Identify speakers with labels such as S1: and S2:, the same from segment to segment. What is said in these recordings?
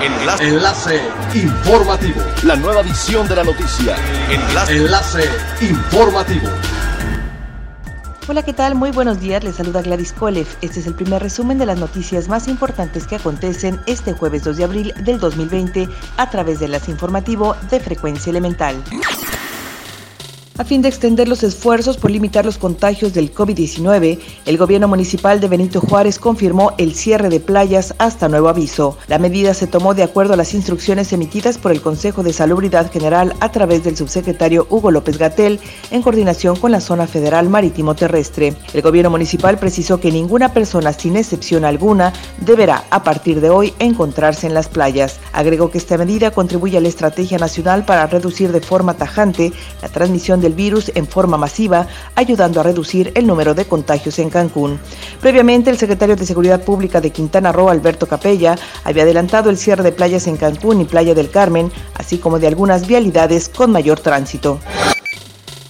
S1: Enlace. Enlace informativo.
S2: La nueva edición de la noticia.
S1: Enlace. Enlace informativo.
S3: Hola, ¿qué tal? Muy buenos días. Les saluda Gladys Kolev. Este es el primer resumen de las noticias más importantes que acontecen este jueves 2 de abril del 2020 a través de las informativo de Frecuencia Elemental. A fin de extender los esfuerzos por limitar los contagios del COVID-19, el gobierno municipal de Benito Juárez confirmó el cierre de playas hasta nuevo aviso. La medida se tomó de acuerdo a las instrucciones emitidas por el Consejo de Salubridad General a través del subsecretario Hugo López Gatel en coordinación con la Zona Federal Marítimo Terrestre. El gobierno municipal precisó que ninguna persona, sin excepción alguna, deberá a partir de hoy encontrarse en las playas. Agregó que esta medida contribuye a la estrategia nacional para reducir de forma tajante la transmisión de virus en forma masiva, ayudando a reducir el número de contagios en Cancún. Previamente, el secretario de Seguridad Pública de Quintana Roo, Alberto Capella, había adelantado el cierre de playas en Cancún y Playa del Carmen, así como de algunas vialidades con mayor tránsito.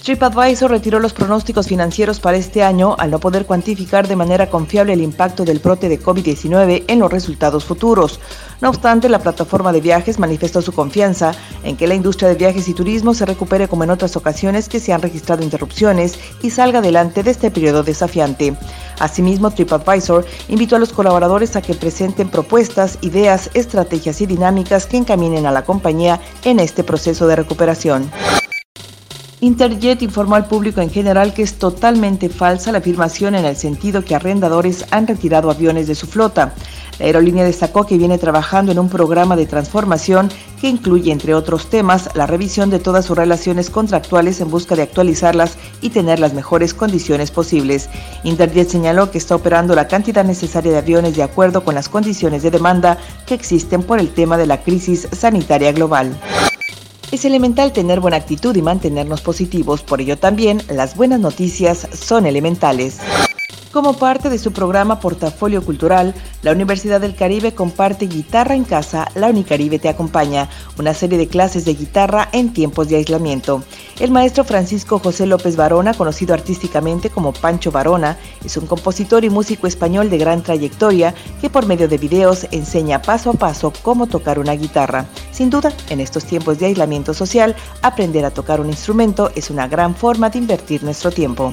S3: TripAdvisor retiró los pronósticos financieros para este año al no poder cuantificar de manera confiable el impacto del brote de COVID-19 en los resultados futuros. No obstante, la plataforma de viajes manifestó su confianza en que la industria de viajes y turismo se recupere como en otras ocasiones que se han registrado interrupciones y salga adelante de este periodo desafiante. Asimismo, TripAdvisor invitó a los colaboradores a que presenten propuestas, ideas, estrategias y dinámicas que encaminen a la compañía en este proceso de recuperación. Interjet informó al público en general que es totalmente falsa la afirmación en el sentido que arrendadores han retirado aviones de su flota. La aerolínea destacó que viene trabajando en un programa de transformación que incluye, entre otros temas, la revisión de todas sus relaciones contractuales en busca de actualizarlas y tener las mejores condiciones posibles. Interjet señaló que está operando la cantidad necesaria de aviones de acuerdo con las condiciones de demanda que existen por el tema de la crisis sanitaria global. Es elemental tener buena actitud y mantenernos positivos, por ello también las buenas noticias son elementales. Como parte de su programa Portafolio Cultural, la Universidad del Caribe comparte Guitarra en Casa, la Unicaribe te acompaña, una serie de clases de guitarra en tiempos de aislamiento. El maestro Francisco José López Varona, conocido artísticamente como Pancho Varona, es un compositor y músico español de gran trayectoria que por medio de videos enseña paso a paso cómo tocar una guitarra. Sin duda, en estos tiempos de aislamiento social, aprender a tocar un instrumento es una gran forma de invertir nuestro tiempo.